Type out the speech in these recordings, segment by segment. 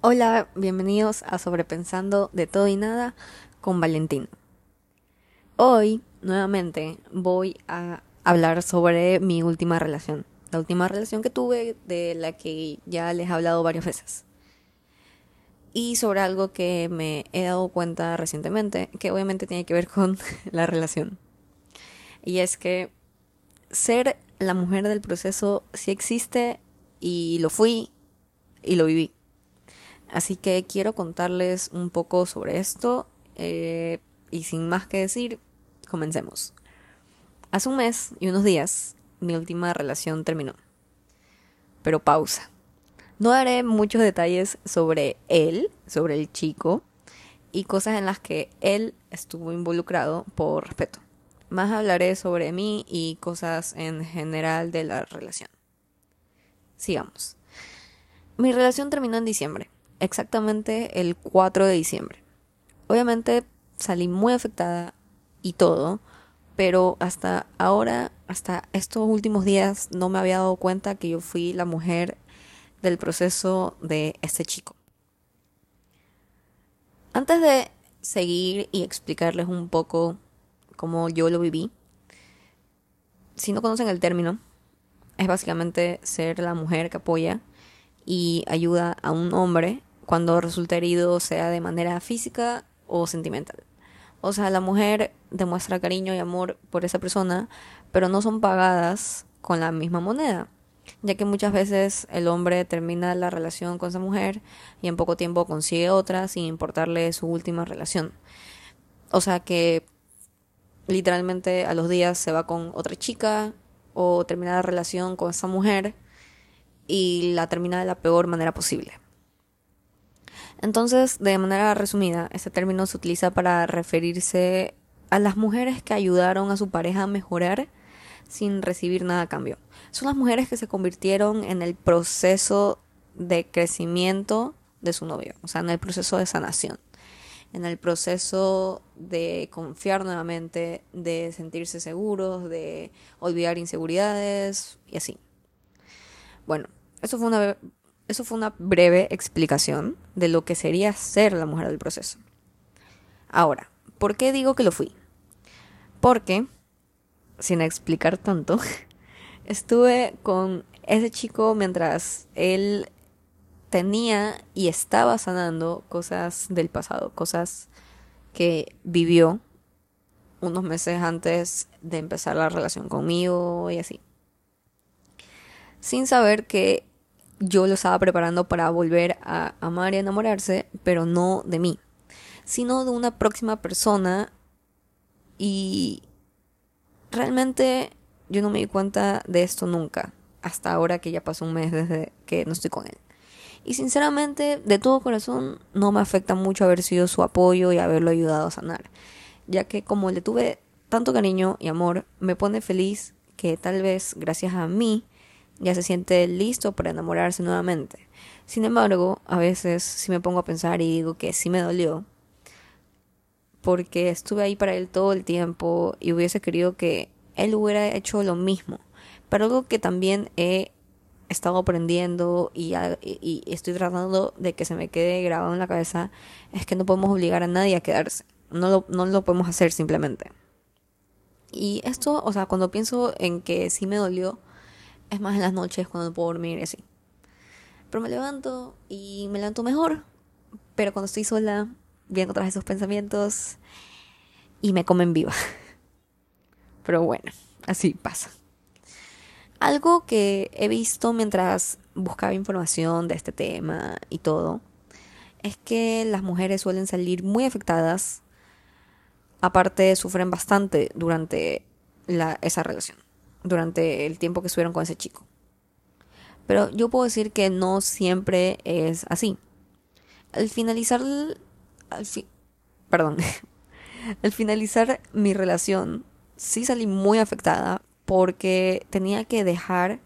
Hola, bienvenidos a Sobrepensando de todo y nada con Valentín. Hoy, nuevamente, voy a hablar sobre mi última relación. La última relación que tuve, de la que ya les he hablado varias veces. Y sobre algo que me he dado cuenta recientemente, que obviamente tiene que ver con la relación. Y es que ser la mujer del proceso sí existe y lo fui y lo viví. Así que quiero contarles un poco sobre esto eh, y sin más que decir, comencemos. Hace un mes y unos días mi última relación terminó. Pero pausa. No daré muchos detalles sobre él, sobre el chico, y cosas en las que él estuvo involucrado por respeto. Más hablaré sobre mí y cosas en general de la relación. Sigamos. Mi relación terminó en diciembre exactamente el 4 de diciembre. Obviamente salí muy afectada y todo, pero hasta ahora, hasta estos últimos días, no me había dado cuenta que yo fui la mujer del proceso de este chico. Antes de seguir y explicarles un poco cómo yo lo viví, si no conocen el término, es básicamente ser la mujer que apoya y ayuda a un hombre cuando resulta herido, sea de manera física o sentimental. O sea, la mujer demuestra cariño y amor por esa persona, pero no son pagadas con la misma moneda, ya que muchas veces el hombre termina la relación con esa mujer y en poco tiempo consigue otra sin importarle su última relación. O sea que literalmente a los días se va con otra chica o termina la relación con esa mujer y la termina de la peor manera posible. Entonces, de manera resumida, este término se utiliza para referirse a las mujeres que ayudaron a su pareja a mejorar sin recibir nada a cambio. Son las mujeres que se convirtieron en el proceso de crecimiento de su novio, o sea, en el proceso de sanación, en el proceso de confiar nuevamente, de sentirse seguros, de olvidar inseguridades y así. Bueno, eso fue una eso fue una breve explicación de lo que sería ser la mujer del proceso. Ahora, ¿por qué digo que lo fui? Porque, sin explicar tanto, estuve con ese chico mientras él tenía y estaba sanando cosas del pasado, cosas que vivió unos meses antes de empezar la relación conmigo y así. Sin saber que yo lo estaba preparando para volver a amar y enamorarse, pero no de mí, sino de una próxima persona y realmente yo no me di cuenta de esto nunca, hasta ahora que ya pasó un mes desde que no estoy con él. Y sinceramente, de todo corazón, no me afecta mucho haber sido su apoyo y haberlo ayudado a sanar, ya que como le tuve tanto cariño y amor, me pone feliz que tal vez gracias a mí ya se siente listo para enamorarse nuevamente. Sin embargo, a veces sí me pongo a pensar y digo que sí me dolió, porque estuve ahí para él todo el tiempo y hubiese querido que él hubiera hecho lo mismo. Pero algo que también he estado aprendiendo y, estoy tratando de que se me quede grabado en la cabeza es que no podemos obligar a nadie a quedarse. No lo, no lo podemos hacer simplemente. Y esto, o sea, cuando pienso en que sí me dolió, es más en las noches cuando no puedo dormir y así. Pero me levanto y me levanto mejor. Pero cuando estoy sola, viendo todos esos pensamientos y me comen viva. Pero bueno, así pasa. Algo que he visto mientras buscaba información de este tema y todo, es que las mujeres suelen salir muy afectadas. Aparte, sufren bastante durante la, esa relación durante el tiempo que estuvieron con ese chico. Pero yo puedo decir que no siempre es así. Al finalizar, al perdón, al finalizar mi relación, sí salí muy afectada porque tenía que dejar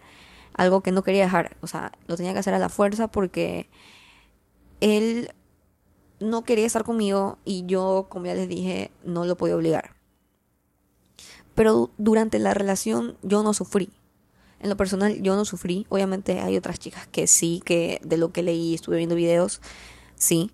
algo que no quería dejar. O sea, lo tenía que hacer a la fuerza porque él no quería estar conmigo y yo, como ya les dije, no lo podía obligar. Pero durante la relación yo no sufrí. En lo personal yo no sufrí, obviamente hay otras chicas que sí, que de lo que leí, estuve viendo videos, sí,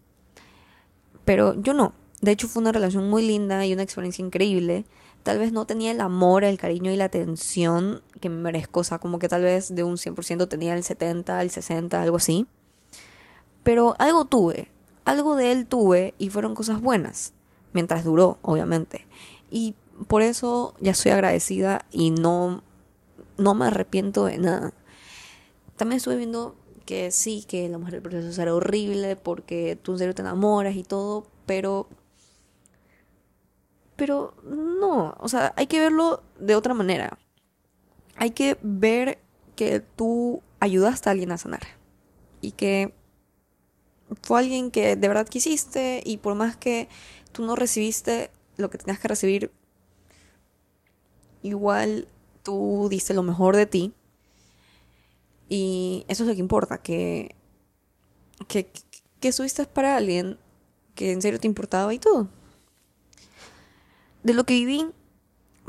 pero yo no. De hecho fue una relación muy linda y una experiencia increíble. Tal vez no tenía el amor, el cariño y la atención que me merezco, o sea, como que tal vez de un 100% tenía el 70, el 60, algo así. Pero algo tuve, algo de él tuve y fueron cosas buenas, mientras duró, obviamente. Y por eso ya estoy agradecida y no, no me arrepiento de nada. También estuve viendo que sí, que la mujer del proceso era horrible porque tú en serio te enamoras y todo, pero... Pero no, o sea, hay que verlo de otra manera. Hay que ver que tú ayudaste a alguien a sanar y que fue alguien que de verdad quisiste y por más que tú no recibiste lo que tenías que recibir, igual tú diste lo mejor de ti. Y eso es lo que importa, que, que, que subiste para alguien que en serio te importaba y todo. De lo que viví,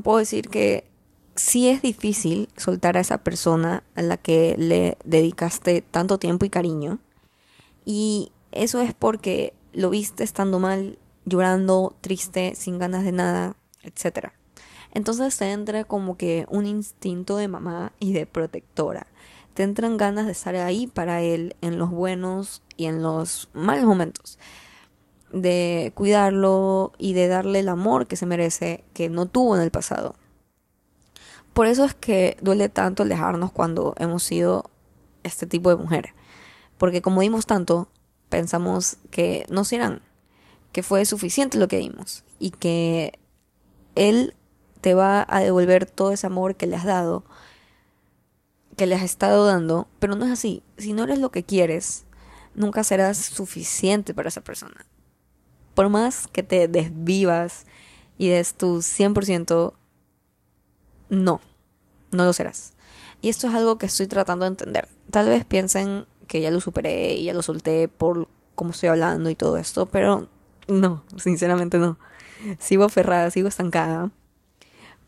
puedo decir que sí es difícil soltar a esa persona a la que le dedicaste tanto tiempo y cariño. Y eso es porque lo viste estando mal, llorando, triste, sin ganas de nada, etc. Entonces te entra como que un instinto de mamá y de protectora. Te entran ganas de estar ahí para él en los buenos y en los malos momentos. De cuidarlo y de darle el amor que se merece, que no tuvo en el pasado. Por eso es que duele tanto alejarnos cuando hemos sido este tipo de mujer. Porque como dimos tanto, pensamos que nos irán, que fue suficiente lo que dimos y que él te va a devolver todo ese amor que le has dado, que le has estado dando, pero no es así. Si no eres lo que quieres, nunca serás suficiente para esa persona. Por más que te desvivas y des tu 100%, no, no lo serás. Y esto es algo que estoy tratando de entender. Tal vez piensen que ya lo superé y ya lo solté por cómo estoy hablando y todo esto, pero no, sinceramente no. Sigo aferrada, sigo estancada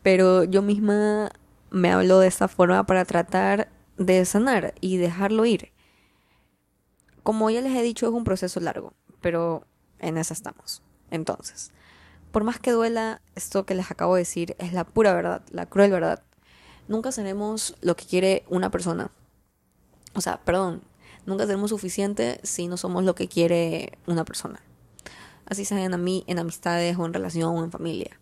pero yo misma me hablo de esta forma para tratar de sanar y dejarlo ir. Como ya les he dicho, es un proceso largo, pero en esa estamos. Entonces, por más que duela, esto que les acabo de decir es la pura verdad, la cruel verdad. Nunca seremos lo que quiere una persona. O sea, perdón, nunca seremos suficiente si no somos lo que quiere una persona. Así sea en, mí, en amistades o en relación o en familia.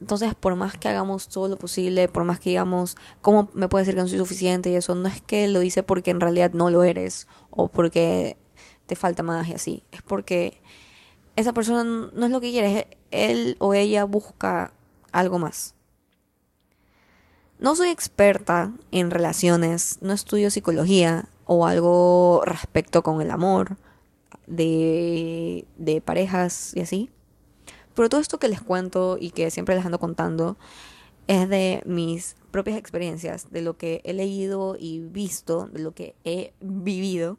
Entonces, por más que hagamos todo lo posible, por más que digamos, ¿cómo me puede decir que no soy suficiente? Y eso no es que lo dice porque en realidad no lo eres o porque te falta más y así. Es porque esa persona no es lo que quiere, él o ella busca algo más. No soy experta en relaciones, no estudio psicología o algo respecto con el amor de, de parejas y así. Pero todo esto que les cuento y que siempre les ando contando es de mis propias experiencias, de lo que he leído y visto, de lo que he vivido.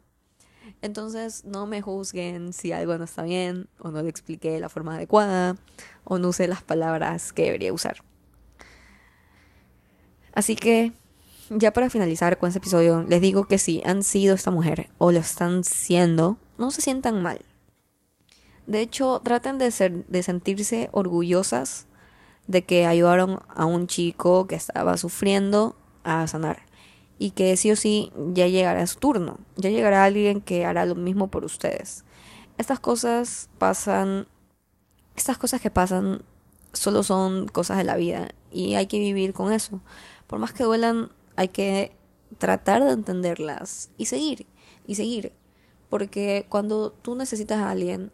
Entonces no me juzguen si algo no está bien o no le expliqué de la forma adecuada o no usé las palabras que debería usar. Así que ya para finalizar con este episodio, les digo que si han sido esta mujer o lo están siendo, no se sientan mal. De hecho, traten de, ser, de sentirse orgullosas de que ayudaron a un chico que estaba sufriendo a sanar. Y que sí o sí ya llegará su turno. Ya llegará alguien que hará lo mismo por ustedes. Estas cosas pasan. Estas cosas que pasan solo son cosas de la vida. Y hay que vivir con eso. Por más que duelan, hay que tratar de entenderlas. Y seguir. Y seguir. Porque cuando tú necesitas a alguien,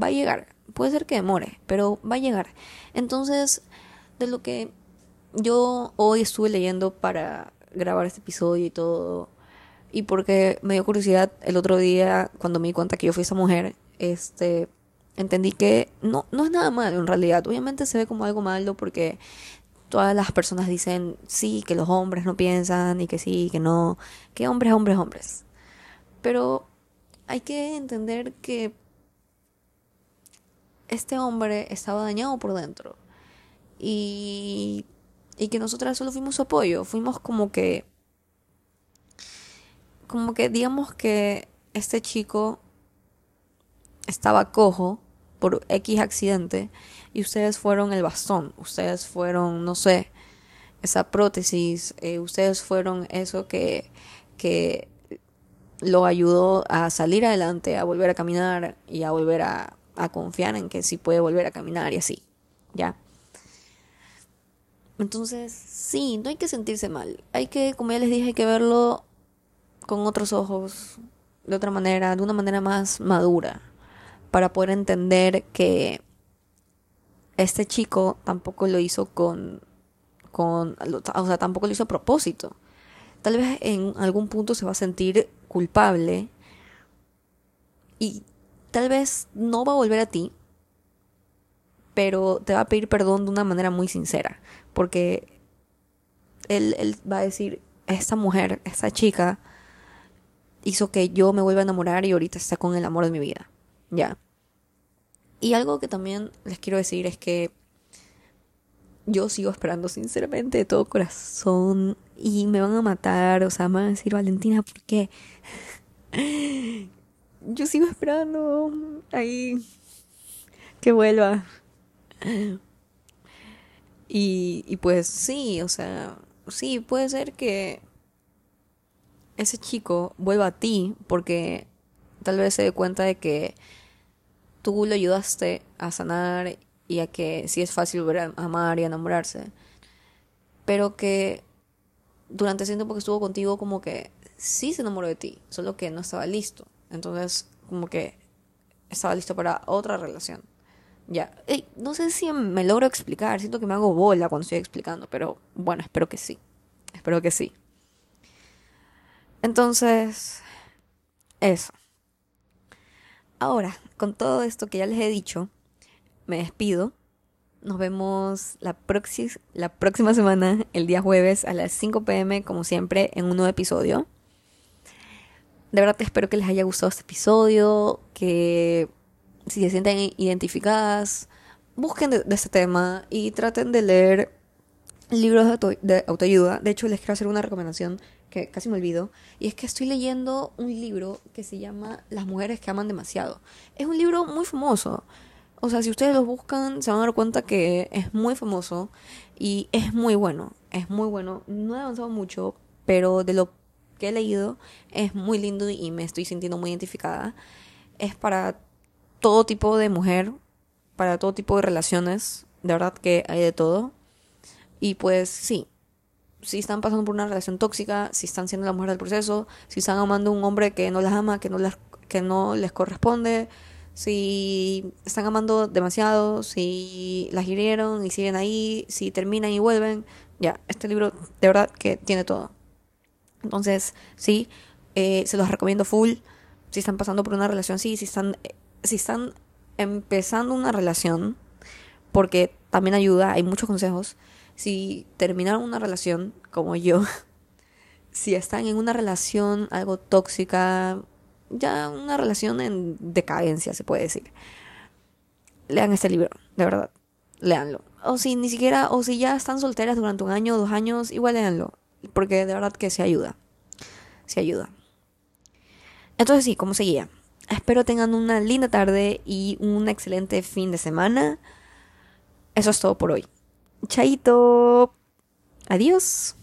va a llegar. Puede ser que demore, pero va a llegar. Entonces, de lo que yo hoy estuve leyendo para grabar este episodio y todo, y porque me dio curiosidad el otro día cuando me di cuenta que yo fui esa mujer, este, entendí que no, no es nada malo en realidad. Obviamente se ve como algo malo porque todas las personas dicen sí, que los hombres no piensan y que sí, que no, que hombres, hombres, hombres. Pero hay que entender que este hombre estaba dañado por dentro. Y y que nosotras solo fuimos su apoyo, fuimos como que, como que digamos que este chico estaba cojo por X accidente y ustedes fueron el bastón, ustedes fueron, no sé, esa prótesis, eh, ustedes fueron eso que, que lo ayudó a salir adelante, a volver a caminar y a volver a, a confiar en que sí puede volver a caminar y así, ¿ya? Entonces, sí, no hay que sentirse mal. Hay que, como ya les dije, hay que verlo con otros ojos, de otra manera, de una manera más madura, para poder entender que este chico tampoco lo hizo con, con, o sea, tampoco lo hizo a propósito. Tal vez en algún punto se va a sentir culpable y tal vez no va a volver a ti, pero te va a pedir perdón de una manera muy sincera, porque él, él va a decir, esta mujer, esta chica, hizo que yo me vuelva a enamorar y ahorita está con el amor de mi vida, ya. Y algo que también les quiero decir es que yo sigo esperando sinceramente de todo corazón y me van a matar, o sea, me van a decir, Valentina, ¿por qué? Yo sigo esperando ahí que vuelva. Y, y pues sí, o sea, sí, puede ser que ese chico vuelva a ti porque tal vez se dé cuenta de que tú le ayudaste a sanar y a que sí es fácil volver a amar y a enamorarse. Pero que durante ese tiempo que estuvo contigo como que sí se enamoró de ti, solo que no estaba listo. Entonces, como que estaba listo para otra relación. Ya, no sé si me logro explicar, siento que me hago bola cuando estoy explicando, pero bueno, espero que sí. Espero que sí. Entonces, eso. Ahora, con todo esto que ya les he dicho, me despido. Nos vemos la, la próxima semana, el día jueves a las 5 pm, como siempre, en un nuevo episodio. De verdad espero que les haya gustado este episodio, que si se sienten identificadas, busquen de, este tema y traten de leer libros de, de, autoayuda. De hecho, les quiero hacer una recomendación que casi me olvido. Y es que estoy leyendo un libro que se llama Las mujeres que aman demasiado. Es un libro muy famoso. O sea, si ustedes lo buscan, se van a dar cuenta que es muy famoso y es muy bueno. Es muy bueno. No he avanzado mucho, pero de lo que he leído es muy lindo y me estoy sintiendo muy identificada. Es para todo tipo de mujer, para todo tipo de relaciones, de verdad que hay de todo. Y pues sí, si están pasando por una relación tóxica, si están siendo la mujer del proceso, si están amando a un hombre que no las ama, que no, las, que no les corresponde, si están amando demasiado, si las hirieron y siguen ahí, si terminan y vuelven, ya, este libro de verdad que tiene todo. Entonces, sí, eh, se los recomiendo full. Si están pasando por una relación, sí, si están, si están empezando una relación, porque también ayuda, hay muchos consejos. Si terminaron una relación, como yo, si están en una relación algo tóxica, ya una relación en decadencia, se puede decir. Lean este libro, de verdad, leanlo. O si ni siquiera, o si ya están solteras durante un año o dos años, igual leanlo porque de verdad que se ayuda. Se ayuda. Entonces sí, como seguía. Espero tengan una linda tarde y un excelente fin de semana. Eso es todo por hoy. Chaito. Adiós.